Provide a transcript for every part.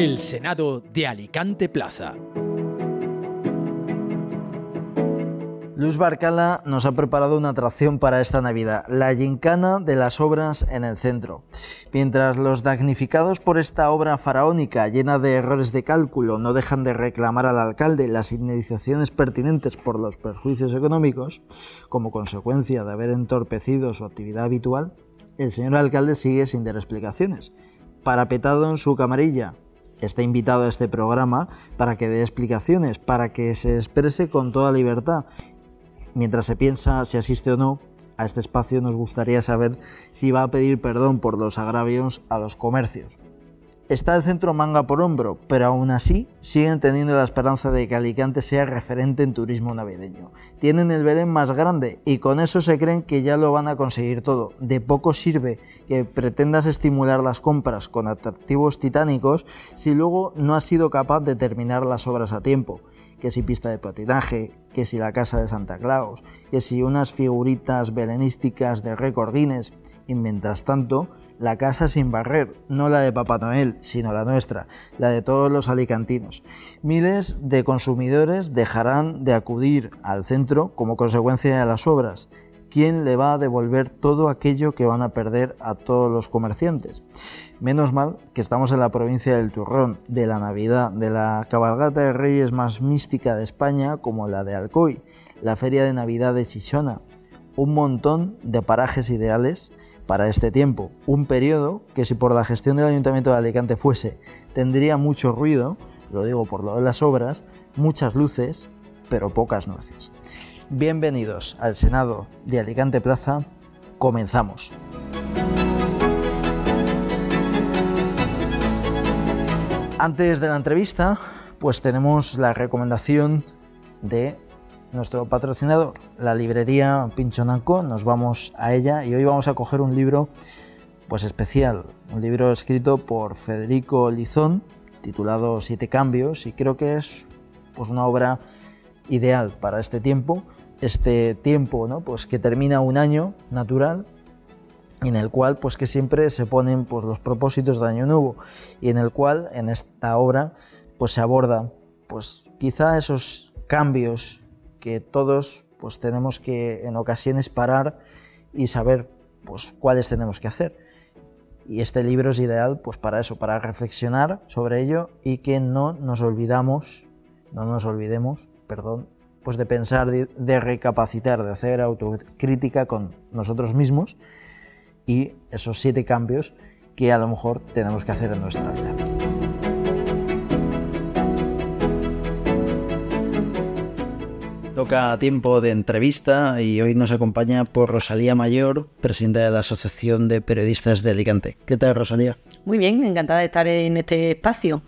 El Senado de Alicante Plaza. Luis Barcala nos ha preparado una atracción para esta Navidad, la gincana de las obras en el centro. Mientras los damnificados por esta obra faraónica llena de errores de cálculo no dejan de reclamar al alcalde las indemnizaciones pertinentes por los perjuicios económicos, como consecuencia de haber entorpecido su actividad habitual, el señor alcalde sigue sin dar explicaciones. Parapetado en su camarilla, está invitado a este programa para que dé explicaciones, para que se exprese con toda libertad Mientras se piensa si asiste o no a este espacio, nos gustaría saber si va a pedir perdón por los agravios a los comercios. Está el centro manga por hombro, pero aún así siguen teniendo la esperanza de que Alicante sea referente en turismo navideño. Tienen el Belén más grande y con eso se creen que ya lo van a conseguir todo. De poco sirve que pretendas estimular las compras con atractivos titánicos si luego no has sido capaz de terminar las obras a tiempo que si pista de patinaje, que si la casa de Santa Claus, que si unas figuritas belenísticas de récord Guinness, y mientras tanto, la casa sin barrer, no la de Papá Noel, sino la nuestra, la de todos los alicantinos. Miles de consumidores dejarán de acudir al centro como consecuencia de las obras. ¿Quién le va a devolver todo aquello que van a perder a todos los comerciantes? Menos mal que estamos en la provincia del Turrón, de la Navidad, de la cabalgata de reyes más mística de España, como la de Alcoy, la feria de Navidad de Chichona, un montón de parajes ideales para este tiempo, un periodo que si por la gestión del Ayuntamiento de Alicante fuese, tendría mucho ruido, lo digo por lo de las obras, muchas luces, pero pocas nueces. Bienvenidos al Senado de Alicante Plaza, comenzamos. Antes de la entrevista, pues tenemos la recomendación de nuestro patrocinador, la librería Pinchonanco. Nos vamos a ella y hoy vamos a coger un libro pues especial, un libro escrito por Federico Lizón, titulado Siete cambios y creo que es pues una obra ideal para este tiempo, este tiempo, ¿no? Pues que termina un año natural en el cual pues que siempre se ponen pues los propósitos de año nuevo y en el cual en esta obra pues se aborda pues quizá esos cambios que todos pues tenemos que en ocasiones parar y saber pues cuáles tenemos que hacer y este libro es ideal pues para eso para reflexionar sobre ello y que no nos olvidamos no nos olvidemos perdón pues de pensar de recapacitar de hacer autocrítica con nosotros mismos y esos siete cambios que a lo mejor tenemos que hacer en nuestra vida. Toca tiempo de entrevista y hoy nos acompaña por Rosalía Mayor, presidenta de la Asociación de Periodistas de Alicante. ¿Qué tal, Rosalía? Muy bien, encantada de estar en este espacio.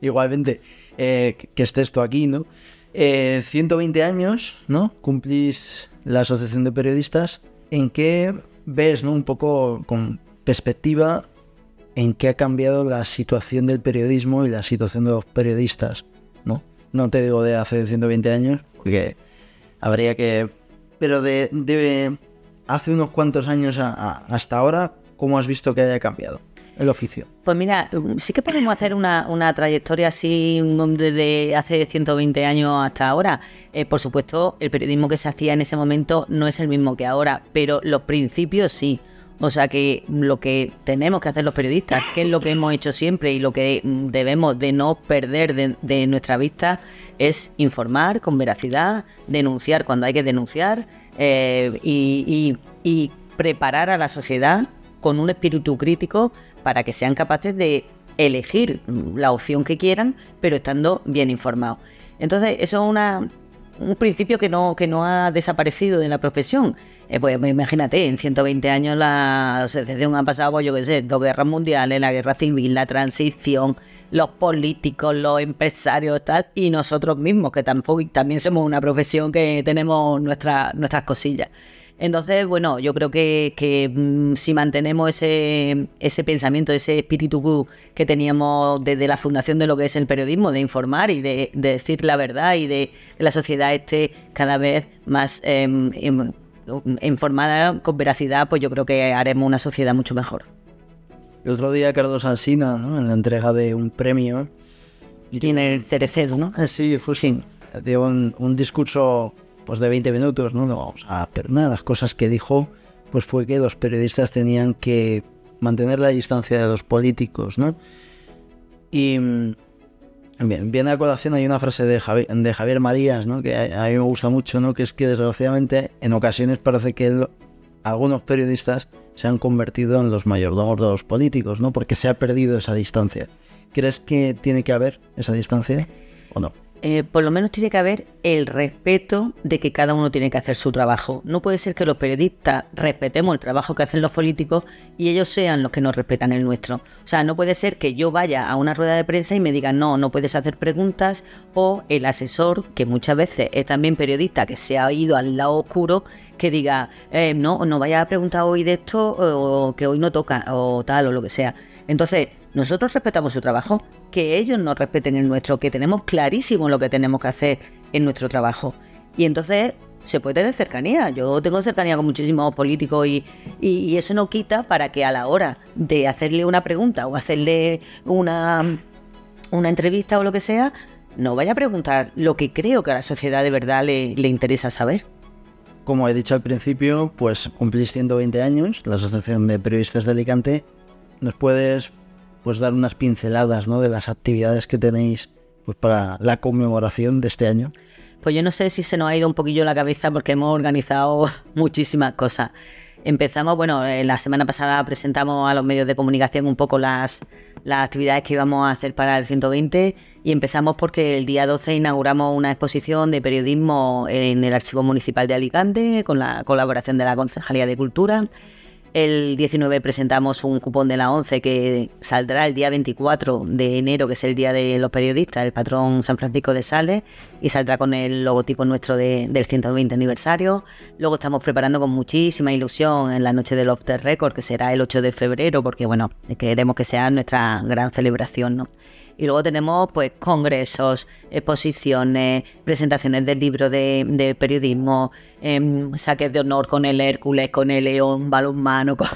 Igualmente, eh, que estés tú aquí, ¿no? 120 eh, años, ¿no? Cumplís la Asociación de Periodistas. ¿En qué ves ¿no? un poco con perspectiva en qué ha cambiado la situación del periodismo y la situación de los periodistas, ¿no? No te digo de hace 120 años, porque habría que... Pero de, hace unos cuantos años hasta ahora, ¿cómo has visto que haya cambiado? el oficio? Pues mira, sí que podemos hacer una, trayectoria así desde hace 120 años hasta ahora. Eh, por supuesto, el periodismo que se hacía en ese momento no es el mismo que ahora, pero los principios sí. O sea que lo que tenemos que hacer los periodistas, que es lo que hemos hecho siempre y lo que debemos de no perder de, nuestra vista, es informar con veracidad, denunciar cuando hay que denunciar eh, y preparar a la sociedad con un espíritu crítico para que sean capaces de elegir la opción que quieran, pero estando bien informados. Entonces, eso es una, un principio que no, que no ha desaparecido de la profesión. Eh, pues imagínate, en 120 años la asociación ha pasado, pues, yo qué sé, dos guerras mundiales, la guerra civil, la transición, los políticos, los empresarios, tal, y nosotros mismos, que tampoco, también somos una profesión que tenemos nuestras cosillas. Entonces, bueno, yo creo que, mm, si mantenemos ese, ese pensamiento, ese espíritu que teníamos desde la fundación de lo que es el periodismo, de informar y de, decir la verdad y de que la sociedad esté cada vez más em, em, informada con veracidad, pues yo creo que haremos una sociedad mucho mejor. El otro día Carlos Alsina, ¿no? en la entrega de un premio... Tiene el cerecero, ¿no? Eh, sí, fue sí. Dio un, un, discurso pues, de 20 minutos, ¿no? no vamos a, de las cosas que dijo pues fue que los periodistas tenían que mantener la distancia de los políticos, ¿no? Y mm, bien, viene a colación, hay una frase de Javier, Marías, ¿no? Que a, mí me gusta mucho, ¿no? Que es que desgraciadamente en ocasiones parece que algunos periodistas se han convertido en los mayordomos de los políticos, ¿no? Porque se ha perdido esa distancia. ¿Crees que tiene que haber esa distancia o no? Eh, por lo menos tiene que haber el respeto de que cada uno tiene que hacer su trabajo. No puede ser que los periodistas respetemos el trabajo que hacen los políticos y ellos sean los que nos respetan el nuestro. O sea, no puede ser que yo vaya a una rueda de prensa y me digan, no, no puedes hacer preguntas, o el asesor, que muchas veces es también periodista, que se ha ido al lado oscuro, que diga, eh, no, no vaya a preguntar hoy de esto, o que hoy no toca, o tal, o lo que sea. Entonces, nosotros respetamos su trabajo, que ellos nos respeten el nuestro, que tenemos clarísimo lo que tenemos que hacer en nuestro trabajo. Y entonces se puede tener cercanía. Yo tengo cercanía con muchísimos políticos y, y, eso no quita para que a la hora de hacerle una pregunta o hacerle una, una entrevista o lo que sea, no vaya a preguntar lo que creo que a la sociedad de verdad le, le interesa saber. Como he dicho al principio, pues cumplís 120 años, la Asociación de Periodistas de Alicante. ¿Nos puedes pues dar unas pinceladas ¿no? de las actividades que tenéis pues, para la conmemoración de este año? Pues yo no sé si se nos ha ido un poquillo la cabeza porque hemos organizado muchísimas cosas. Empezamos, bueno, eh, la semana pasada presentamos a los medios de comunicación un poco las, las actividades que íbamos a hacer para el 120 y empezamos porque el día 12 inauguramos una exposición de periodismo en el Archivo Municipal de Alicante con la colaboración de la Concejalía de Cultura. El 19 presentamos un cupón de la 11 que saldrá el día 24 de enero, que es el día de los periodistas, el patrón San Francisco de Sales, y saldrá con el logotipo nuestro del 120 aniversario. Luego estamos preparando con muchísima ilusión en la noche del Off the Record, que será el 8 de febrero, porque bueno, queremos que sea nuestra gran celebración, ¿no? Y luego tenemos pues congresos, exposiciones, presentaciones del libro de, periodismo, em, saques de honor con el Hércules, con el León, balonmano, con,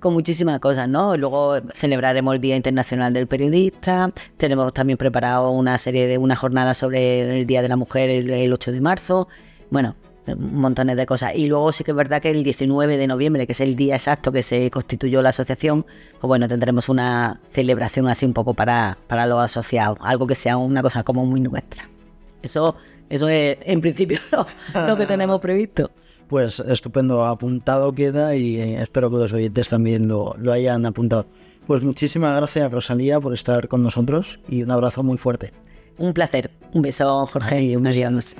con muchísimas cosas, ¿no? Luego celebraremos el Día Internacional del Periodista, tenemos también preparado una serie de una jornada sobre el Día de la Mujer el, el 8 de marzo. Bueno, montones de cosas. Y luego sí que es verdad que el 19 de noviembre, que es el día exacto que se constituyó la asociación, pues bueno, tendremos una celebración así un poco para, para los asociados, algo que sea una cosa como muy nuestra. Eso, eso es en principio lo, que tenemos previsto. Pues estupendo, apuntado queda y eh, espero que los oyentes también lo, lo hayan apuntado. Pues muchísimas gracias Rosalía por estar con nosotros y un abrazo muy fuerte. Un placer. Un beso, Jorge, y un adiós.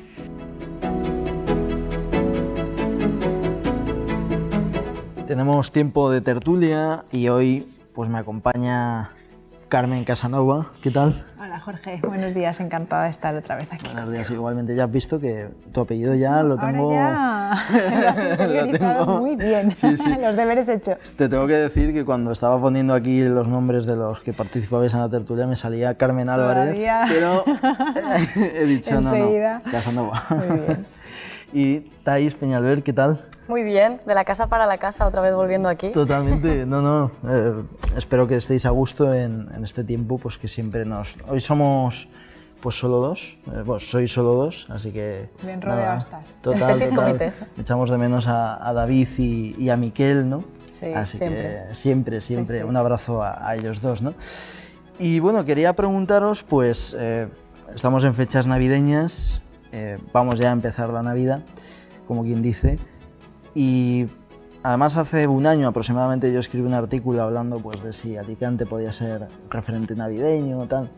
Tenemos tiempo de tertulia y hoy pues me acompaña Carmen Casanova. ¿Qué tal? Hola Jorge, buenos días, encantada de estar otra vez aquí. Buenos días, igualmente ya has visto que tu apellido ya lo tengo... Ahora ya lo has tengo... muy bien, los deberes hechos. Te tengo que decir que cuando estaba poniendo aquí los nombres de los que participabais en la tertulia me salía Carmen Álvarez, pero he dicho no, no, Casanova. Muy bien. y Thais Peñalver, ¿qué tal? Muy bien, de la casa para la casa, otra vez volviendo aquí. Totalmente, no, no. Eh, espero que estéis a gusto en, este tiempo, pues que siempre nos. Hoy somos pues solo dos, eh, pues soy solo dos, así que... Bien rodeado estás. Total, total. Echamos de menos a, David y, a Miquel, ¿no? Sí, así siempre. que siempre, siempre, un abrazo a, ellos dos, ¿no? Y bueno, quería preguntaros, pues eh, estamos en fechas navideñas, vamos ya a empezar la Navidad, como quien dice, y además hace un año aproximadamente yo escribí un artículo hablando pues, de si Alicante podía ser referente navideño o tal.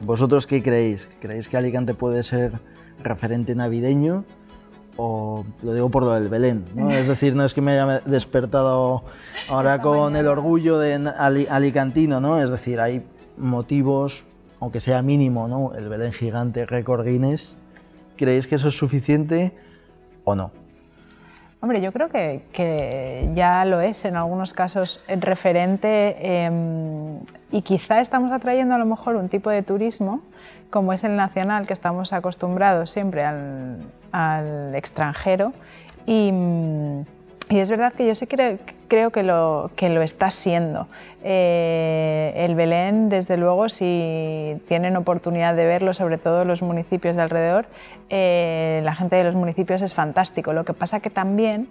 ¿Vosotros qué creéis? ¿Creéis que Alicante puede ser referente navideño? O lo digo por lo del Belén, ¿no? Es decir, no es que me haya despertado ahora con el orgullo de alicantino, ¿no? Es decir, hay motivos, aunque sea mínimo, ¿no? El Belén gigante, récord Guinness. ¿Creéis que eso es suficiente o no? Hombre, yo creo que, ya lo es en algunos casos referente em, y quizá estamos atrayendo a lo mejor un tipo de turismo como es el nacional, que estamos acostumbrados siempre al, extranjero y, Y es verdad que yo sí creo, creo que, lo, que lo está siendo. Eh, el Belén, desde luego, si tienen oportunidad de verlo, sobre todo los municipios de alrededor, eh, la gente de los municipios es fantástico. Lo que pasa que también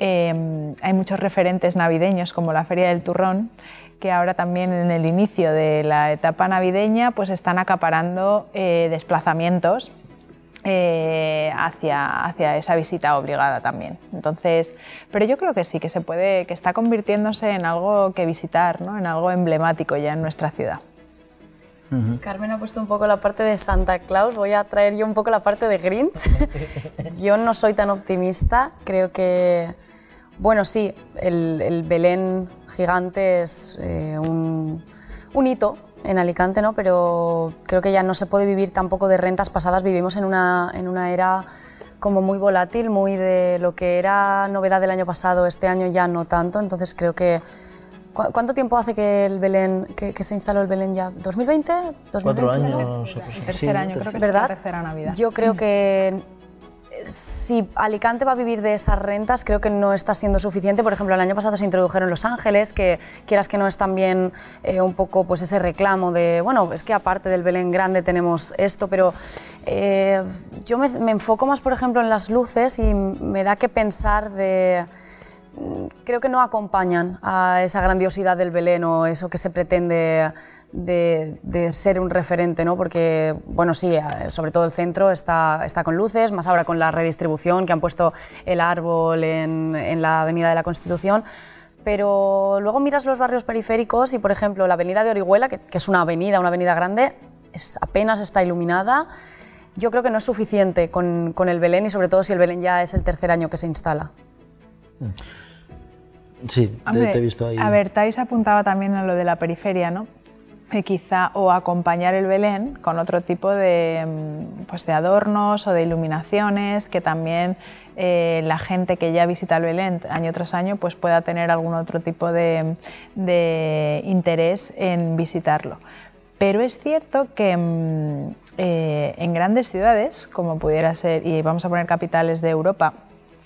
eh, hay muchos referentes navideños, como la Feria del Turrón, que ahora también en el inicio de la etapa navideña pues están acaparando desplazamientos eh, hacia, hacia esa visita obligada también. Entonces, pero yo creo que sí, que se puede, que está convirtiéndose en algo que visitar, ¿no? en algo emblemático ya en nuestra ciudad. Carmen ha puesto un poco la parte de Santa Claus, voy a traer yo un poco la parte de Grinch. yo no soy tan optimista, creo que, bueno, sí, el, Belén gigante es eh, un, un hito en Alicante, ¿no? pero creo que ya no se puede vivir tampoco de rentas pasadas. Vivimos en una, en una era como muy volátil, muy de lo que era novedad del año pasado, este año ya no tanto. Entonces creo que... ¿Cuánto tiempo hace que el Belén, que, se instaló el Belén ya? ¿2020? ¿2020? Cuatro años. tercer año, creo que ¿verdad? es la tercera Navidad. Yo creo que si Alicante va a vivir de esas rentas, creo que no está siendo suficiente. Por ejemplo, el año pasado se introdujeron Los Ángeles, que quieras que no es también eh, un poco pues ese reclamo de, bueno, es que aparte del Belén grande tenemos esto, pero eh, yo me, me, enfoco más, por ejemplo, en las luces y me da que pensar de creo que no acompañan a esa grandiosidad del Belén o eso que se pretende de, ser un referente, ¿no? porque, bueno, sí, eh, sobre todo el centro está, está con luces, más ahora con la redistribución que han puesto el árbol en, en la Avenida de la Constitución, pero luego miras los barrios periféricos y, por ejemplo, la Avenida de Orihuela, que, es una avenida, una avenida grande, es, apenas está iluminada. Yo creo que no es suficiente con, con, el Belén y sobre todo si el Belén ya es el tercer año que se instala. Sí, te, he visto ahí. A ver, Thais apuntaba también a lo de la periferia, ¿no? Quizá o acompañar el Belén con otro tipo de, mm, pues de adornos o de iluminaciones que también eh, la gente que ya visita el Belén año tras año pues pueda tener algún otro tipo de, interés en visitarlo. Pero es cierto que mm, eh, en grandes ciudades, como pudiera ser, y vamos a poner capitales de Europa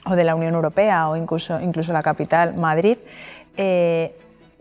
o de la Unión Europea o incluso, incluso la capital, Madrid, eh,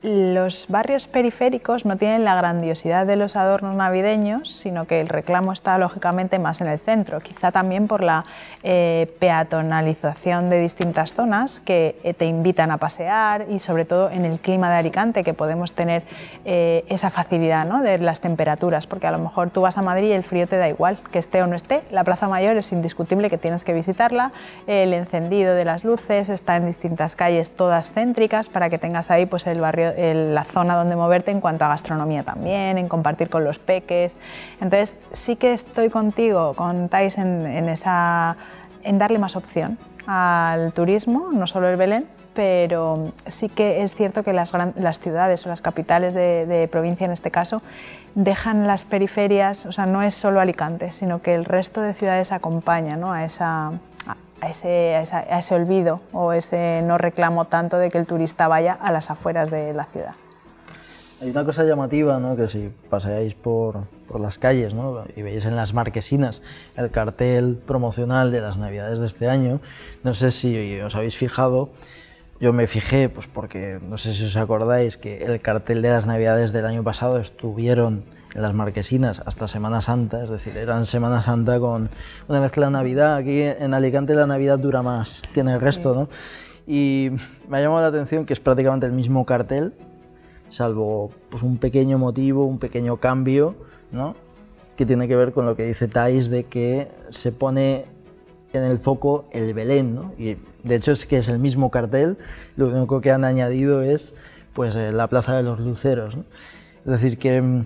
los barrios periféricos no tienen la grandiosidad de los adornos navideños, sino que el reclamo está lógicamente más en el centro, quizá también por la eh, peatonalización de distintas zonas que eh, te invitan a pasear y sobre todo en el clima de Alicante que podemos tener eh, esa facilidad de las temperaturas, porque a lo mejor tú vas a Madrid y el frío te da igual, que esté o no esté, la Plaza Mayor es indiscutible que tienes que visitarla, el encendido de las luces está en distintas calles todas céntricas para que tengas ahí pues el barrio la zona donde moverte en cuanto a gastronomía también, en compartir con los peques. Entonces sí que estoy contigo, con Thais, en, esa, en darle más opción al turismo, no solo el Belén, pero sí que es cierto que las, las ciudades o las capitales de, provincia en este caso dejan las periferias, o sea, no es solo Alicante, sino que el resto de ciudades acompaña ¿no? a, esa, a ese, a ese, olvido o ese no reclamo tanto de que el turista vaya a las afueras de la ciudad. Hay una cosa llamativa, ¿no? que si paseáis por, por las calles ¿no? y veis en las marquesinas el cartel promocional de las Navidades de este año, no sé si os habéis fijado, yo me fijé, pues porque no sé si os acordáis que el cartel de las Navidades del año pasado estuvieron en las marquesinas hasta Semana Santa, es decir, eran Semana Santa con una mezcla de Navidad. Aquí en Alicante la Navidad dura más que en el resto, ¿no? Y me ha llamado la atención que es prácticamente el mismo cartel, salvo pues, un pequeño motivo, un pequeño cambio, ¿no? que tiene que ver con lo que dice Thais de que se pone en el foco el Belén, ¿no? y de hecho es que es el mismo cartel, lo único que han añadido es pues eh, la Plaza de los Luceros. ¿no? Es decir, que mm,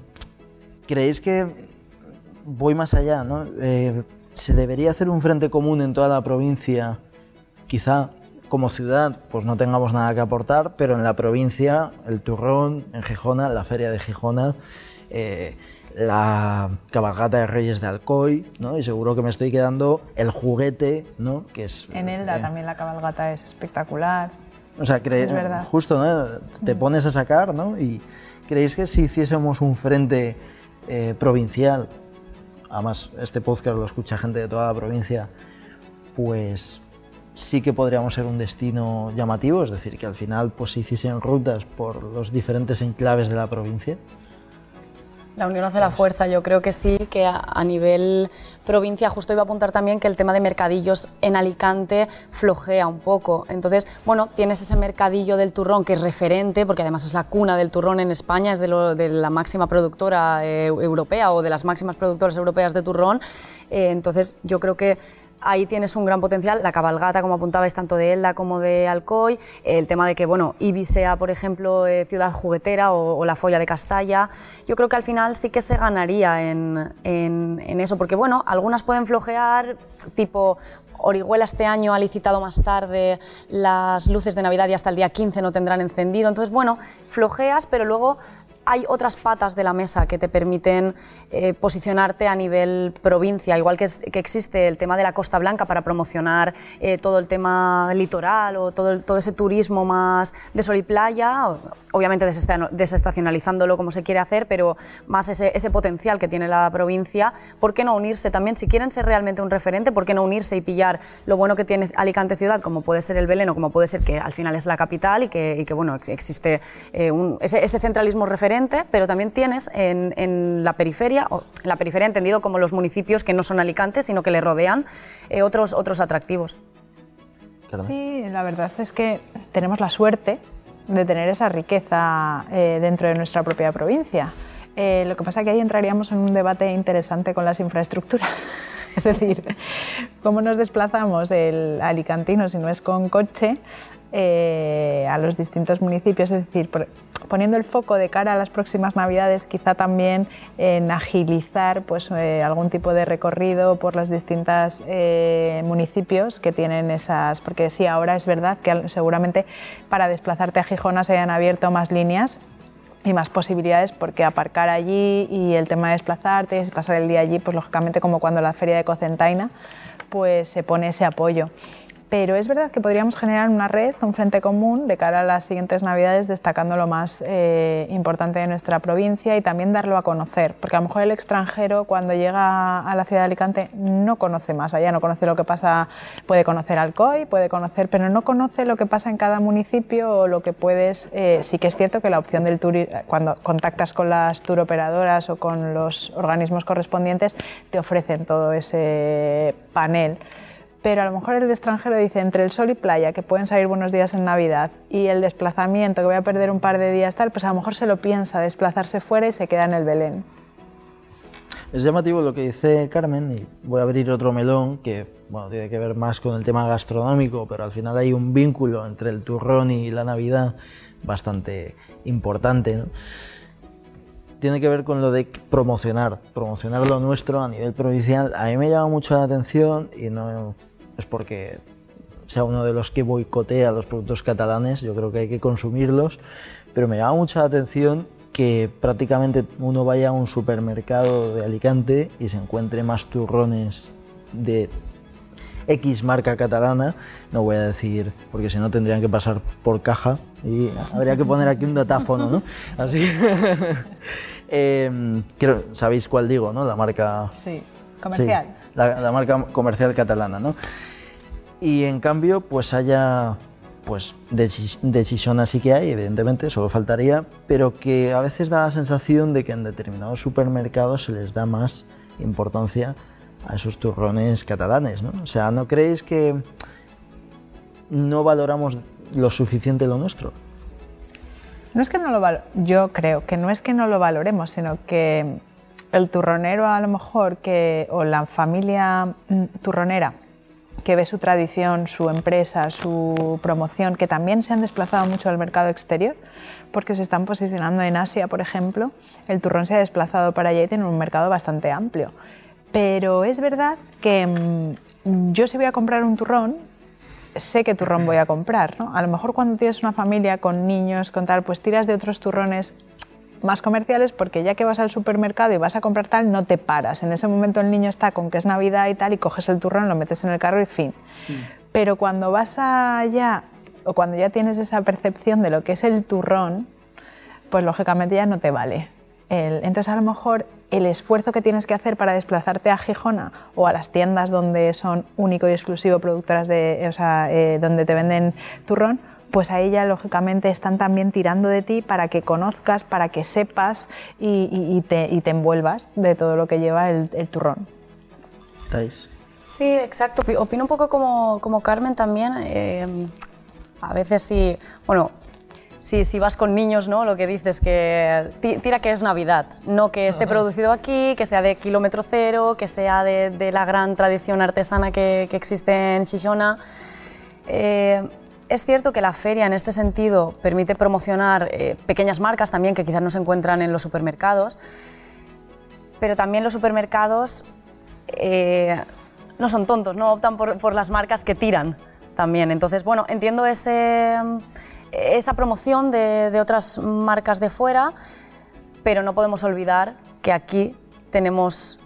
¿Creéis que voy más allá? ¿no? Eh, ¿Se debería hacer un frente común en toda la provincia? Quizá como ciudad pues no tengamos nada que aportar, pero en la provincia, el turrón, en Gijona, la feria de Gijona, eh, la cabalgata de Reyes de Alcoy, ¿no? y seguro que me estoy quedando el juguete, ¿no? que es... En Elda eh, también la cabalgata es espectacular. O sea, justo ¿no? te pones a sacar, ¿no? Y ¿creéis que si hiciésemos un frente eh, provincial, además este podcast lo escucha gente de toda la provincia, pues sí que podríamos ser un destino llamativo, es decir, que al final pues se hiciesen rutas por los diferentes enclaves de la provincia. La unión hace la fuerza, yo creo que sí, que a, nivel provincia, justo iba a apuntar también que el tema de mercadillos en Alicante flojea un poco. Entonces, bueno, tienes ese mercadillo del turrón que es referente, porque además es la cuna del turrón en España, es de, la máxima productora eh, europea o de las máximas productoras europeas de turrón. Eh, entonces, yo creo que ahí tienes un gran potencial. La cabalgata, como apuntabais, tanto de Elda como de Alcoy. El tema de que, bueno, Ibi sea, por ejemplo, eh, ciudad juguetera o, la Folla de Castalla. Yo creo que al final sí que se ganaría en, en eso, porque, bueno, algunas pueden flojear, tipo, Orihuela este año ha licitado más tarde las luces de Navidad y hasta el día 15 no tendrán encendido. Entonces, bueno, flojeas, pero luego hay otras patas de la mesa que te permiten eh, posicionarte a nivel provincia, igual que, existe el tema de la Costa Blanca para promocionar eh, todo el tema litoral o todo, todo ese turismo más de sol y playa, obviamente desestacionalizándolo como se quiere hacer, pero más ese, ese potencial que tiene la provincia. ¿Por qué no unirse también? Si quieren ser realmente un referente, ¿por qué no unirse y pillar lo bueno que tiene Alicante ciudad, como puede ser el Belén o como puede ser que al final es la capital y que, y que bueno, existe eh, un, ese, ese centralismo referente? Pero también tienes en, la periferia, o en la periferia entendido como los municipios que no son Alicante, sino que le rodean, eh, otros, otros atractivos. Sí, la verdad es que tenemos la suerte de tener esa riqueza eh, dentro de nuestra propia provincia. Eh, lo que pasa es que ahí entraríamos en un debate interesante con las infraestructuras. es decir, cómo nos desplazamos el alicantino si no es con coche a los distintos municipios, es decir, poniendo el foco de cara a las próximas Navidades, quizá también en agilizar pues, eh, algún tipo de recorrido por los distintos eh, municipios que tienen esas, porque sí, ahora es verdad que seguramente para desplazarte a Gijona se hayan abierto más líneas y más posibilidades porque aparcar allí y el tema de desplazarte y pasar el día allí, pues lógicamente como cuando la feria de Cocentaina, pues se pone ese apoyo pero es verdad que podríamos generar una red, un frente común de cara a las siguientes Navidades, destacando lo más eh, importante de nuestra provincia y también darlo a conocer, porque a lo mejor el extranjero cuando llega a la ciudad de Alicante no conoce más allá, no conoce lo que pasa, puede conocer Alcoy, puede conocer, pero no conoce lo que pasa en cada municipio o lo que puedes, eh, sí que es cierto que la opción del turismo, cuando contactas con las operadoras o con los organismos correspondientes, te ofrecen todo ese panel pero a lo mejor el extranjero dice entre el sol y playa, que pueden salir buenos días en Navidad, y el desplazamiento, que voy a perder un par de días tal, pues a lo mejor se lo piensa desplazarse fuera y se queda en el Belén. Es llamativo lo que dice Carmen y voy a abrir otro melón que bueno, tiene que ver más con el tema gastronómico, pero al final hay un vínculo entre el turrón y la Navidad bastante importante. Tiene que ver con lo de promocionar, promocionar lo nuestro a nivel provincial. A mí me llama mucho la atención y no es porque sea uno de los que boicotea los productos catalanes, yo creo que hay que consumirlos, pero me llama mucha atención que prácticamente uno vaya a un supermercado de Alicante y se encuentre más turrones de X marca catalana, no voy a decir, porque si no tendrían que pasar por caja y habría que poner aquí un datáfono, ¿no? Así. eh, Sabéis cuál digo, ¿no? La marca... Sí, comercial la, marca comercial catalana, ¿no? Y en cambio, pues haya pues decisión así que hay, evidentemente, solo faltaría, pero que a veces da la sensación de que en determinados supermercados se les da más importancia a esos turrones catalanes, ¿no? O sea, ¿no creéis que no valoramos lo suficiente lo nuestro? No es que no lo yo creo que no es que no lo valoremos, sino que el turronero a lo mejor que, o la familia mm, turronera que ve su tradición, su empresa, su promoción, que también se han desplazado mucho al mercado exterior, porque se están posicionando en Asia, por ejemplo, el turrón se ha desplazado para allá y tiene un mercado bastante amplio. Pero es verdad que mm, yo si voy a comprar un turrón, sé qué turrón voy a comprar. ¿no? A lo mejor cuando tienes una familia con niños, con tal, pues tiras de otros turrones más comerciales porque ya que vas al supermercado y vas a comprar tal, no te paras. En ese momento el niño está con que es Navidad y tal y coges el turrón, lo metes en el carro y fin. Mm. Pero cuando vas allá o cuando ya tienes esa percepción de lo que es el turrón, pues lógicamente ya no te vale. entonces a lo mejor el esfuerzo que tienes que hacer para desplazarte a Gijona o a las tiendas donde son único y exclusivo productoras de, o sea, eh, donde te venden turrón, pues ahí ya lógicamente están también tirando de ti para que conozcas, para que sepas y, te, envuelvas de todo lo que lleva el, turrón. ¿Estáis? Sí, exacto. Opino un poco como, como Carmen también. Eh, a veces sí, bueno, si, si vas con niños, ¿no? Lo que dices, que tira que es Navidad, no que esté producido aquí, que sea de kilómetro cero, que sea de, la gran tradición artesana que, existe en Shishona. Eh, es cierto que la feria en este sentido permite promocionar eh, pequeñas marcas también que quizás no se encuentran en los supermercados, pero también los supermercados eh, no son tontos, no optan por, las marcas que tiran también. Entonces, bueno, entiendo ese esa promoción de, otras marcas de fuera, pero no podemos olvidar que aquí tenemos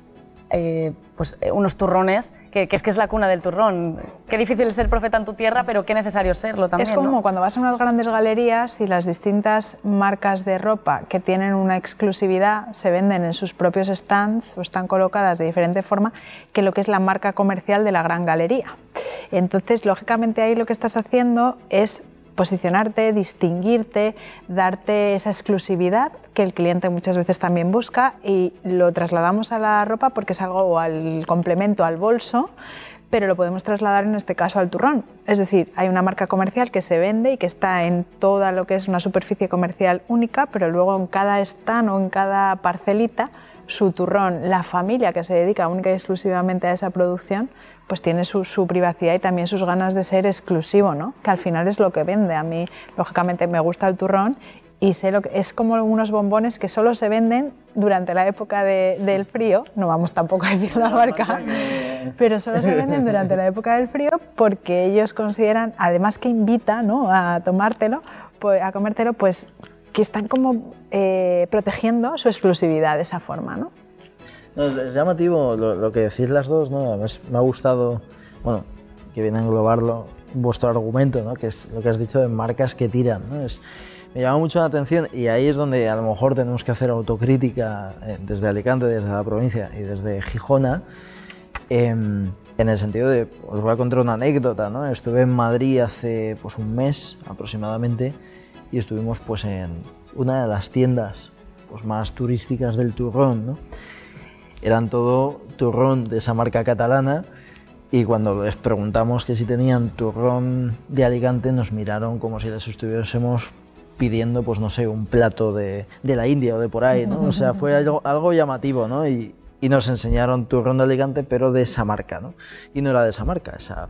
eh, pues, eh, unos turrones, que, es que es la cuna del turrón. Qué difícil es ser profeta en tu tierra, pero qué necesario serlo también. Es como cuando vas a unas grandes galerías y las distintas marcas de ropa que tienen una exclusividad se venden en sus propios stands o están colocadas de diferente forma que lo que es la marca comercial de la gran galería. Entonces, lógicamente ahí lo que estás haciendo es posicionarte, distinguirte, darte esa exclusividad que el cliente muchas veces también busca y lo trasladamos a la ropa porque es algo al complemento, al bolso, pero lo podemos trasladar en este caso al turrón. Es decir, hay una marca comercial que se vende y que está en toda lo que es una superficie comercial única, pero luego en cada stand o en cada parcelita su turrón, la familia que se dedica única y exclusivamente a esa producción, pues tiene su, privacidad y también sus ganas de ser exclusivo, ¿no? que al final es lo que vende. A mí, lógicamente, me gusta el turrón y sé lo que es como unos bombones que solo se venden durante la época del frío, no vamos tampoco a decir la marca, pero solo se venden durante la época del frío porque ellos consideran, además que invita ¿no? a tomártelo, pues, a comértelo, pues que están como eh, protegiendo su exclusividad de esa forma. ¿no? Es llamativo lo, que decís las dos, ¿no? me ha gustado, bueno, que viene a englobarlo vuestro argumento, ¿no? Que es lo que has dicho de marcas que tiran, ¿no? Es, me llama mucho la atención y ahí es donde a lo mejor tenemos que hacer autocrítica eh, desde Alicante, desde la provincia y desde Gijona, em, en el sentido de, os voy a contar una anécdota, ¿no? Estuve en Madrid hace pues un mes aproximadamente y estuvimos pues en una de las tiendas pues, más turísticas del turrón, ¿no? Eran todo turrón de esa marca catalana y cuando les preguntamos que si tenían turrón de Alicante nos miraron como si les estuviésemos pidiendo, pues no sé, un plato de, de la India o de por ahí, ¿no? O sea, fue algo, llamativo, ¿no? Y, y, nos enseñaron turrón de Alicante, pero de esa marca, ¿no? Y no era de esa marca, esa,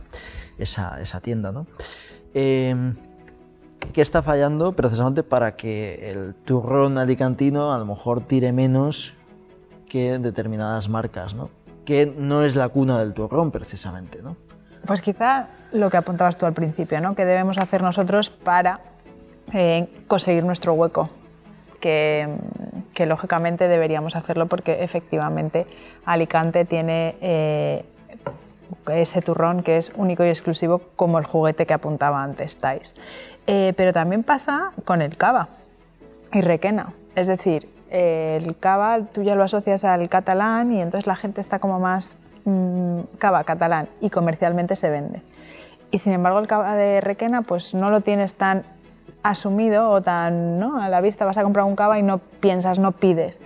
esa, esa tienda, ¿no? Eh, ¿Qué está fallando precisamente para que el turrón alicantino a lo mejor tire menos que determinadas marcas, ¿no? que no es la cuna del turrón precisamente. ¿no? Pues quizá lo que apuntabas tú al principio, ¿no? que debemos hacer nosotros para eh, conseguir nuestro hueco, que, lógicamente deberíamos hacerlo porque efectivamente Alicante tiene eh, ese turrón que es único y exclusivo como el juguete que apuntaba antes Thais. Eh, pero también pasa con el cava y requena. Es decir, el cava tú ya lo asocias al catalán y entonces la gente está como más mm, cava catalán y comercialmente se vende. Y sin embargo el cava de Requena pues no lo tienes tan asumido o tan ¿no? a la vista vas a comprar un cava y no piensas, no pides.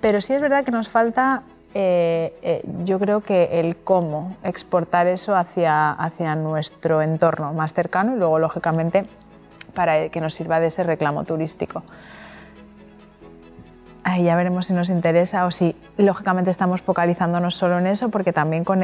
Pero sí es verdad que nos falta, eh, eh, yo creo que el cómo exportar eso hacia, hacia nuestro entorno más cercano y luego lógicamente para que nos sirva de ese reclamo turístico. Ahí ya veremos si nos interesa o si lógicamente estamos focalizándonos solo en eso, porque también con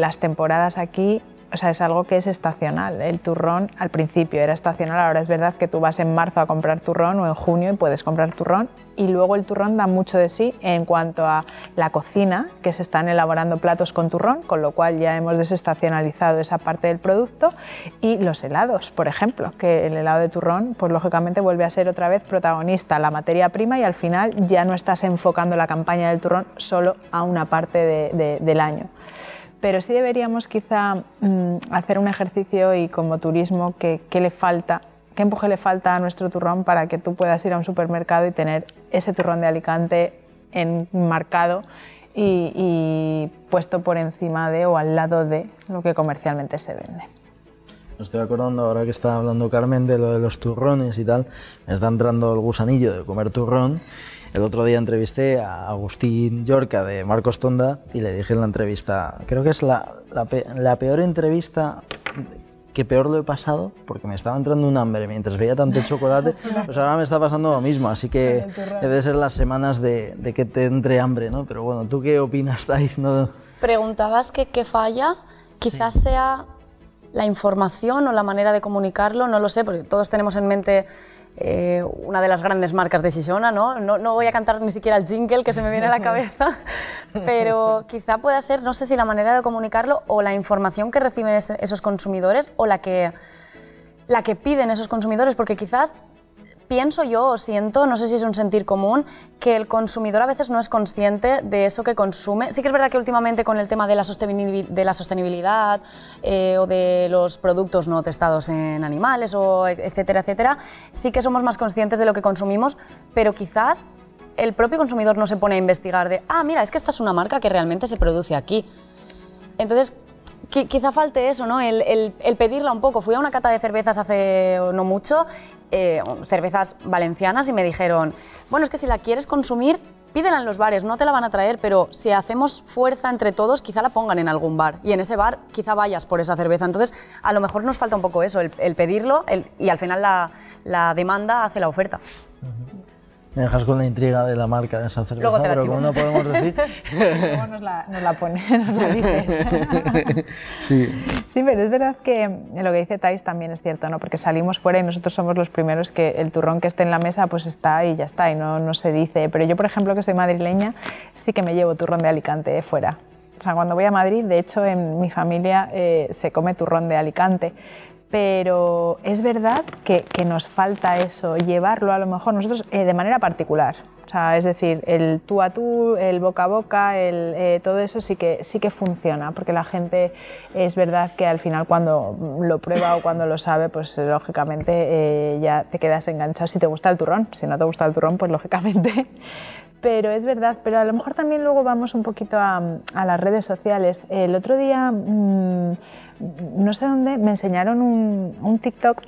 las temporadas aquí o sea, es algo que es estacional. El turrón al principio era estacional, ahora es verdad que tú vas en marzo a comprar turrón o en junio y puedes comprar turrón. Y luego el turrón da mucho de sí en cuanto a la cocina, que se están elaborando platos con turrón, con lo cual ya hemos desestacionalizado esa parte del producto. Y los helados, por ejemplo, que el helado de turrón, pues lógicamente vuelve a ser otra vez protagonista la materia prima y al final ya no estás enfocando la campaña del turrón solo a una parte del año pero sí deberíamos quizá mm, hacer un ejercicio y como turismo que, le falta qué empuje le falta a nuestro turrón para que tú puedas ir a un supermercado y tener ese turrón de Alicante enmarcado y, y puesto por encima de o al lado de lo que comercialmente se vende. Me estoy acordando ahora que estaba hablando Carmen de lo de los turrones y tal, me está entrando el gusanillo de comer turrón. El otro día entrevisté a Agustín Yorca de Marcos Tonda y le dije en la entrevista, creo que es la, la, pe- la peor entrevista que peor lo he pasado porque me estaba entrando un hambre mientras veía tanto chocolate, pues ahora me está pasando lo mismo, así que debe ser las semanas de, de que te entre hambre, ¿no? Pero bueno, ¿tú qué opinas, Thais? No, Preguntabas que qué falla, quizás sea la información o la manera de comunicarlo, no lo sé, porque todos tenemos en mente eh, una de las grandes marcas de Shishona, ¿no? ¿no? No voy a cantar ni siquiera el jingle que se me viene a la cabeza, pero quizá pueda ser, no sé si la manera de comunicarlo o la información que reciben ese- esos consumidores o la que, la que piden esos consumidores, porque quizás pienso yo o siento, no sé si es un sentir común, que el consumidor a veces no es consciente de eso que consume. Sí que es verdad que últimamente con el tema de la, sostenibilidad eh, o de los productos no testados en animales, o etcétera, etcétera, sí que somos más conscientes de lo que consumimos, pero quizás el propio consumidor no se pone a investigar de, ah, mira, es que esta es una marca que realmente se produce aquí. Entonces, quizá falte eso, ¿no? El, pedirla un poco. Fui a una cata de cervezas hace no mucho, eh, cervezas valencianas, y me dijeron, bueno, es que si la quieres consumir, pídela en los bares, no te la van a traer, pero si hacemos fuerza entre todos, quizá la pongan en algún bar. Y en ese bar quizá vayas por esa cerveza. Entonces, a lo mejor nos falta un poco eso, el, pedirlo y al final la demanda hace la oferta. Me dejas con la intriga de la marca de esa cerveza, Luego te la pero como no podemos decir... Luego nos la, nos la pone, nos la dices. sí. Sí, pero es verdad que lo que dice Thais también es cierto, ¿no? Porque salimos fuera y nosotros somos los primeros que el turrón que esté en la mesa pues está y ya está, y no, no se dice. Pero yo, por ejemplo, que soy madrileña, sí que me llevo turrón de Alicante fuera. O sea, cuando voy a Madrid, de hecho, en mi familia eh, se come turrón de Alicante. Pero es verdad que, nos falta eso, llevarlo a lo mejor nosotros eh, de manera particular. O sea, es decir, el tú a tú, el boca a boca, el, eh, todo eso sí que, sí que funciona, porque la gente es verdad que al final cuando lo prueba o cuando lo sabe, pues lógicamente eh, ya te quedas enganchado si te gusta el turrón. Si no te gusta el turrón, pues lógicamente pero es verdad, pero a lo mejor también luego vamos un poquito a, a las redes sociales. El otro día, mm, no sé dónde, me enseñaron un, un TikTok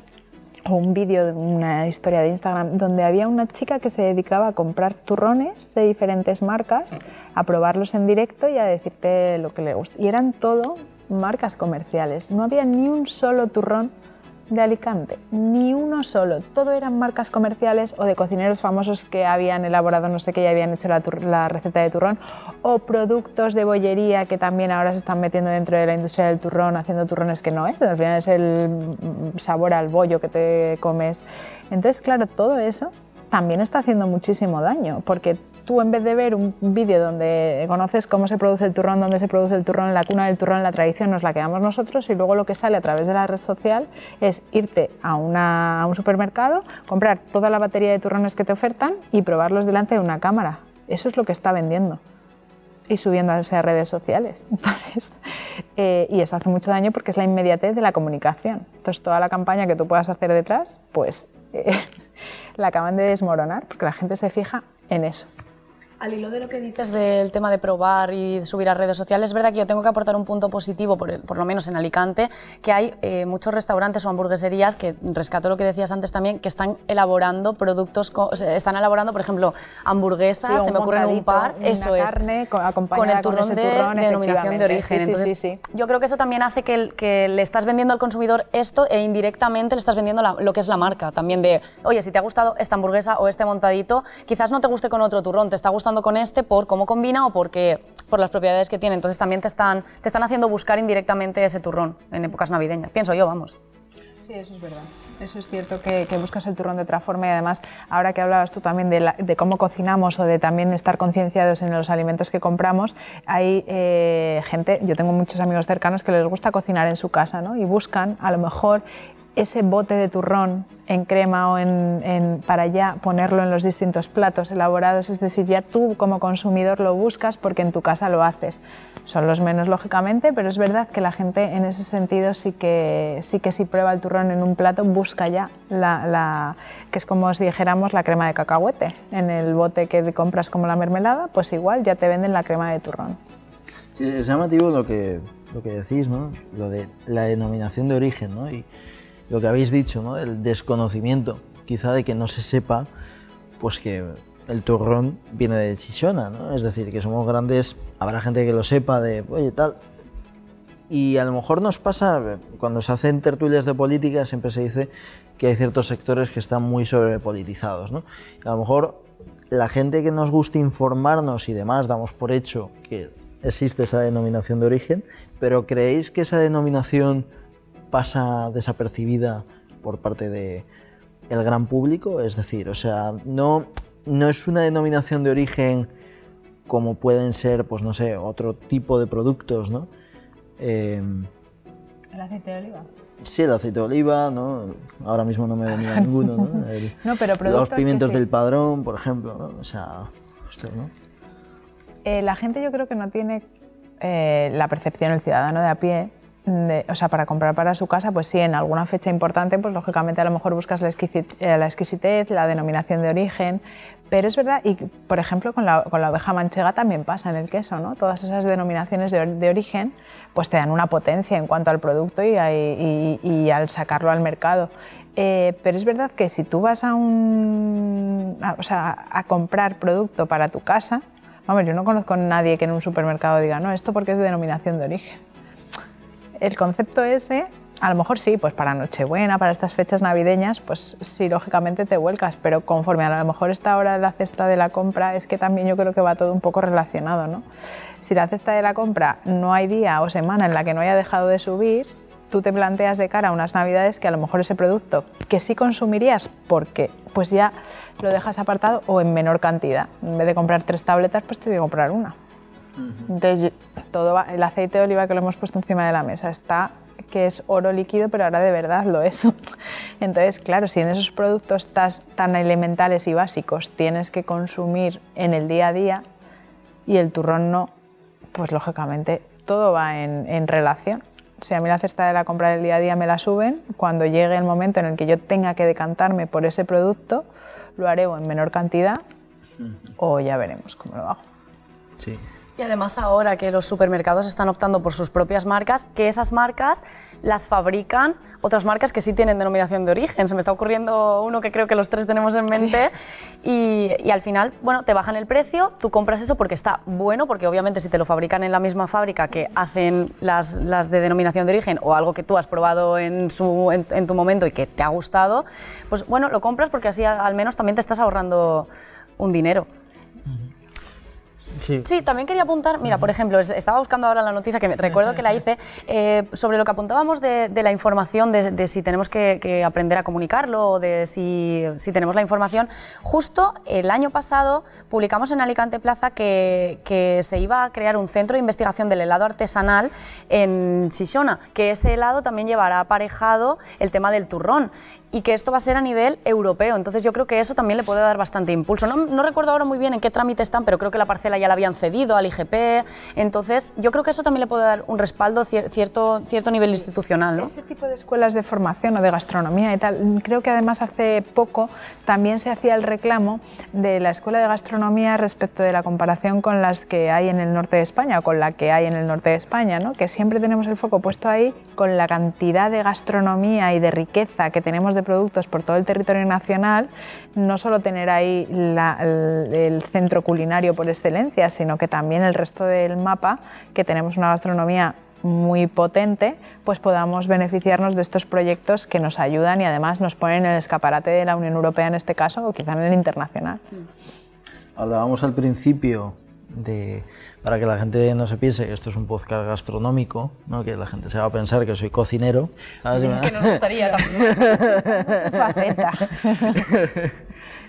o un vídeo de una historia de Instagram donde había una chica que se dedicaba a comprar turrones de diferentes marcas, a probarlos en directo y a decirte lo que le gusta. Y eran todo marcas comerciales. No había ni un solo turrón de Alicante, ni uno solo. Todo eran marcas comerciales o de cocineros famosos que habían elaborado no sé qué y habían hecho la, la receta de turrón, o productos de bollería que también ahora se están metiendo dentro de la industria del turrón, haciendo turrones que no es, al final es el sabor al bollo que te comes. Entonces, claro, todo eso también está haciendo muchísimo daño, porque tú en vez de ver un vídeo donde conoces cómo se produce el turrón, dónde se produce el turrón, la cuna del turrón, la tradición, nos la quedamos nosotros y luego lo que sale a través de la red social es irte a, un supermercado, comprar toda la batería de turrones que te ofertan y probarlos delante de una cámara. Eso es lo que está vendiendo y subiéndose a redes sociales. Eh, y eso hace mucho daño porque es la inmediatez de la comunicación. Entonces, toda la campaña que tú puedas hacer detrás, pues eh, la acaban de desmoronar porque la gente se fija en eso. Al hilo de lo que dices del tema de probar y subir a redes sociales, es verdad que yo tengo que aportar un punto positivo, por, el- por lo menos en Alicante, que hay eh, muchos restaurantes o hamburgueserías que, rescato lo que decías antes también, que están elaborando productos, están elaborando, por ejemplo, hamburguesas, Sí, se me ocurren un par, eso es, carne co- con acompañada el turrón, ese de, turrón, de denominación de origen. Sí, Entonces, sí, sí. yo creo que eso también hace que, el- que le estás vendiendo al consumidor esto e indirectamente le estás vendiendo la- lo que es la marca también de, oye, si te ha gustado esta hamburguesa o este montadito, quizás no te guste con otro turrón, te está gustando con este por cómo combina o porque, por las propiedades que tiene. Entonces también te están, te están haciendo buscar indirectamente ese turrón en épocas navideñas. Pienso yo, vamos. Sí, eso es verdad. Eso es cierto que, que buscas el turrón de otra forma y además, ahora que hablabas tú también de, la- de cómo cocinamos o de también estar concienciados en los alimentos que compramos, hay eh, gente, yo tengo muchos amigos cercanos que les gusta cocinar en su casa ¿no? y buscan a lo mejor ese bote de turrón en crema o en, para ya ponerlo en los distintos platos elaborados, es decir, ya tú como consumidor lo buscas porque en tu casa lo haces. Son los menos lógicamente, pero es verdad que la gente en ese sentido sí que sí que si prueba el turrón en un plato busca ya la, que es como si dijéramos la crema de cacahuete. En el bote que compras como la mermelada, pues igual ya te venden la crema de turrón. Sí, es llamativo lo que, lo que decís, ¿no? Lo de la denominación de origen, ¿no? Lo que habéis dicho, ¿no? el desconocimiento, quizá de que no se sepa pues que el turrón viene de Chichona, ¿no? es decir, que somos grandes, habrá gente que lo sepa de, oye, tal. Y a lo mejor nos pasa, cuando se hacen tertulias de política, siempre se dice que hay ciertos sectores que están muy sobrepolitizados. ¿no? a lo mejor la gente que nos gusta informarnos y demás, damos por hecho que existe esa denominación de origen, pero ¿creéis que esa denominación pasa desapercibida por parte del el gran público, es decir, o sea, no, no es una denominación de origen como pueden ser, pues no sé, otro tipo de productos, ¿no? Em, ¿El aceite de oliva? Sí, el aceite de oliva, ¿no? Ahora mismo no me venía ninguno, ¿no? no pero los pimientos del padrón, por ejemplo, ¿no? O sea, ¿no? Eh, la gente yo creo que no tiene eh, la percepción, el ciudadano de a pie, o sea, para comprar para su casa, pues sí, en alguna fecha importante, pues lógicamente a lo mejor buscas la, eh, exquisitez, la denominación de origen, pero es verdad, y por ejemplo con la, con la, oveja manchega también pasa en el queso, ¿no? Todas esas denominaciones de, origen pues te dan una potencia en cuanto al producto y, y, al sacarlo al mercado. Eh, pero es verdad que si tú vas a, un, o sea, a comprar producto para tu casa, vamos, yo no conozco a nadie que en un supermercado diga, no, esto porque es de denominación de origen el concepto ese, a lo mejor sí, pues para Nochebuena, para estas fechas navideñas, pues sí, lógicamente te vuelcas, pero conforme a lo mejor esta hora de la cesta de la compra, es que también yo creo que va todo un poco relacionado, ¿no? Si la cesta de la compra no hay día o semana en la que no haya dejado de subir, tú te planteas de cara a unas navidades que a lo mejor ese producto que sí consumirías porque pues ya lo dejas apartado o en menor cantidad. En vez de comprar tres tabletas, pues te que comprar una. Entonces, todo el aceite de oliva que lo hemos puesto encima de la mesa está que es oro líquido, pero ahora de verdad lo es. Entonces, claro, si en esos productos tan elementales y básicos tienes que consumir en el día a día y el turrón no, pues lógicamente todo va en, en relación. Si a mí la cesta de la compra del día a día me la suben, cuando llegue el momento en el que yo tenga que decantarme por ese producto, lo haré o en menor cantidad o ya veremos cómo lo hago. Sí. Y además ahora que los supermercados están optando por sus propias marcas, que esas marcas las fabrican otras marcas que sí tienen denominación de origen. Se me está ocurriendo uno que creo que los tres tenemos en mente y, y, al final, bueno, te bajan el precio, tú compras eso porque está bueno, porque obviamente si te lo fabrican en la misma fábrica que hacen las, las de denominación de origen o algo que tú has probado en, su, en tu momento y que te ha gustado, pues bueno, lo compras porque así al menos también te estás ahorrando un dinero. Sí. también quería apuntar, mira, por ejemplo, estaba buscando ahora la noticia que me, recuerdo que la hice, eh, sobre lo que apuntábamos de, la información, de, si tenemos que, aprender a comunicarlo o de si, si, tenemos la información. Justo el año pasado publicamos en Alicante Plaza que, que, se iba a crear un centro de investigación del helado artesanal en Shishona, que ese helado también llevará aparejado el tema del turrón y que esto va a ser a nivel europeo. Entonces yo creo que eso también le puede dar bastante impulso. No, no, recuerdo ahora muy bien en qué trámite están, pero creo que la parcela ya la habían cedido al IGP. Entonces yo creo que eso también le puede dar un respaldo cierto, cierto nivel institucional. Ese tipo de escuelas de formación o de gastronomía y tal, creo que además hace poco también se hacía el reclamo de la escuela de gastronomía respecto de la comparación con las que hay en el norte de España o con la que hay en el norte de España, ¿no? que siempre tenemos el foco puesto ahí con la cantidad de gastronomía y de riqueza que tenemos de productos por todo el territorio nacional, no solo tener ahí el, centro culinario por excelencia, sino que también el resto del mapa, que tenemos una gastronomía muy potente, pues podamos beneficiarnos de estos proyectos que nos ayudan y además nos ponen en el escaparate de la Unión Europea en este caso o quizá en el internacional. Hablábamos al principio de, para que la gente no se piense que esto es un podcast gastronómico, ¿no? que la gente se va a pensar que soy cocinero. Que nos gustaría también. Faceta.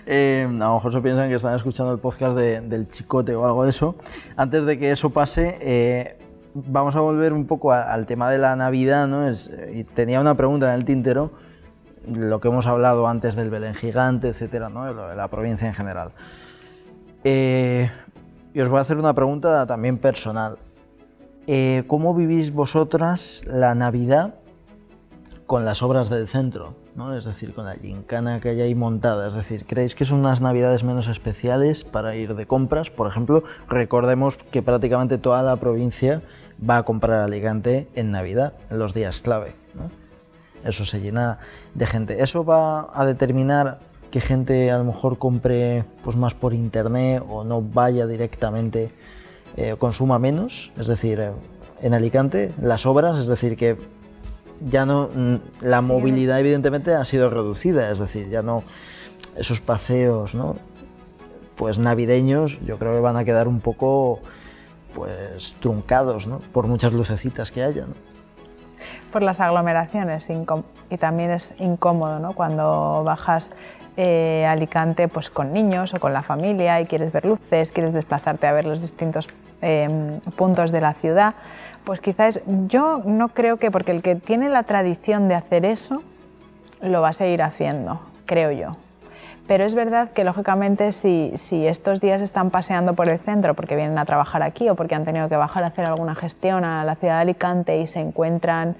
Eh, a lo mejor se piensan que están escuchando el podcast del Chicote o algo de eso. Antes de que eso pase, eh, vamos a volver un poco al tema de la Navidad. ¿no? Es, y tenía una pregunta en el tintero lo que hemos hablado antes del Belén gigante, etcétera, ¿no? de la provincia en general. Eh, y os voy a hacer una pregunta también personal. Eh, ¿Cómo vivís vosotras la Navidad con las obras del centro? ¿no? Es decir, con la gincana que hay ahí montada. Es decir, ¿creéis que son unas Navidades menos especiales para ir de compras? Por ejemplo, recordemos que prácticamente toda la provincia va a comprar Alicante en Navidad, en los días clave. Eso se llena de gente. Eso va a determinar que gente a lo mejor compre pues, más por internet o no vaya directamente, eh, consuma menos. Es decir, eh, en Alicante las obras, es decir, que ya no mm, la movilidad evidentemente ha sido reducida, es decir, ya no esos paseos, ¿no? Pues navideños, yo creo que van a quedar un poco pues truncados, ¿no? Por muchas lucecitas que haya, ¿no? Por las aglomeraciones y también es incómodo, ¿no? Cuando bajas eh, Alicante pues con niños o con la familia y quieres ver luces, quieres desplazarte a ver los distintos em, puntos de la ciudad, pues quizás yo no creo que porque el que tiene la tradición de hacer eso lo va a seguir haciendo, creo yo. Pero es verdad que lógicamente si, si, estos días están paseando por el centro porque vienen a trabajar aquí o porque han tenido que bajar a hacer alguna gestión a la ciudad de Alicante y se encuentran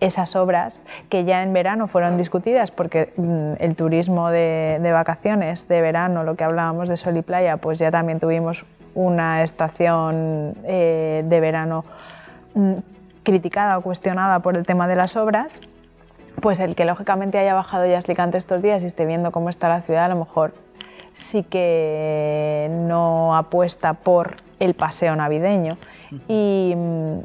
esas obras que ya en verano fueron discutidas porque mm, el turismo de, vacaciones de verano, lo que hablábamos de sol y playa, pues ya también tuvimos una estación eh, de verano mm, criticada o cuestionada por el tema de las obras, pues el que lógicamente haya bajado ya a Alicante estos días y esté viendo cómo está la ciudad, a lo mejor sí que no apuesta por el paseo navideño. Y, mm,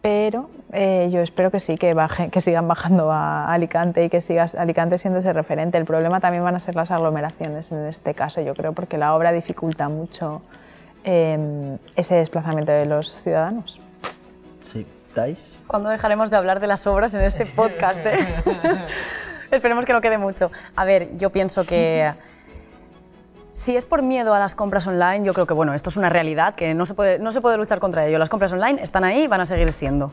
pero eh, yo espero que sí, que, bajen, que sigan bajando a Alicante y que siga Alicante siendo ese referente. El problema también van a ser las aglomeraciones en este caso, yo creo, porque la obra dificulta mucho em, ese desplazamiento de los ciudadanos. Sí, ¿Tais? ¿Cuándo dejaremos de hablar de las obras en este podcast? Eh? Esperemos que no quede mucho. A ver, yo pienso que... Si es por miedo a las compras online, yo creo que bueno, esto es una realidad que no se puede, no se puede luchar contra ello. Las compras online están ahí y van a seguir siendo.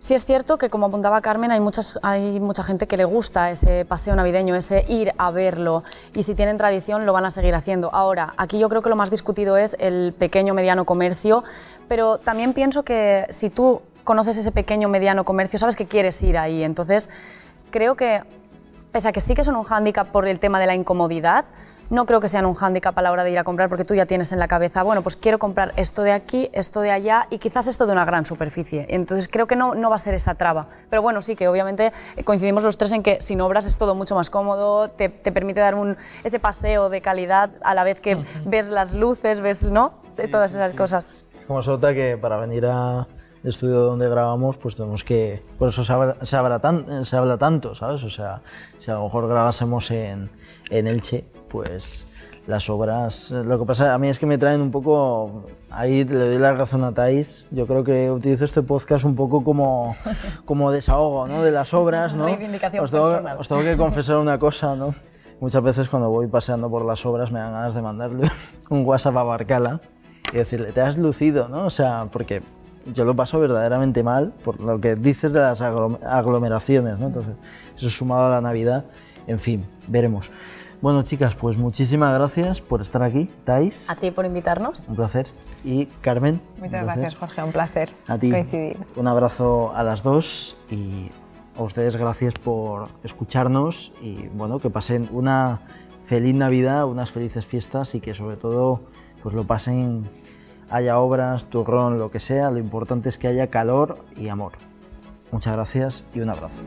Sí es cierto que, como apuntaba Carmen, hay, muchas, hay mucha gente que le gusta ese paseo navideño, ese ir a verlo, y si tienen tradición lo van a seguir haciendo. Ahora, aquí yo creo que lo más discutido es el pequeño mediano comercio, pero también pienso que si tú conoces ese pequeño mediano comercio, sabes que quieres ir ahí. Entonces, creo que, pese a que sí que son un hándicap por el tema de la incomodidad, no creo que sean un hándicap a la hora de ir a comprar porque tú ya tienes en la cabeza, bueno, pues quiero comprar esto de aquí, esto de allá y quizás esto de una gran superficie. Entonces creo que no, no va a ser esa traba. Pero bueno, sí que obviamente coincidimos los tres en que sin obras es todo mucho más cómodo, te, permite dar un, ese paseo de calidad a la vez que ves las luces, ves, ¿no? De todas esas cosas. Como se nota que para venir al estudio donde grabamos, pues tenemos que. Por eso se habla, se habla, tan, se habla tanto, ¿sabes? O sea, si a lo mejor grabásemos en, en Elche, pues las obras, lo que pasa a mí es que me traen un poco, ahí le doy la razón a Thais, yo creo que utilizo este podcast un poco como, como desahogo ¿no? de las obras, ¿no? Os tengo, os tengo que confesar una cosa, ¿no? Muchas veces cuando voy paseando por las obras me dan ganas de mandarle un WhatsApp a Barcala y decirle, te has lucido, ¿no? O sea, porque yo lo paso verdaderamente mal por lo que dices de las aglomeraciones, ¿no? Entonces, eso sumado a la Navidad, en fin, veremos. Bueno, chicas, pues muchísimas gracias por estar aquí, Thais. A ti por invitarnos. Un placer. Y Carmen. Muchas gracias, Jorge, un placer. A ti. Un abrazo a las dos y a ustedes gracias por escucharnos y bueno, que pasen una feliz Navidad, unas felices fiestas y que sobre todo pues lo pasen, haya obras, turrón, lo que sea, lo importante es que haya calor y amor. Muchas gracias y un abrazo.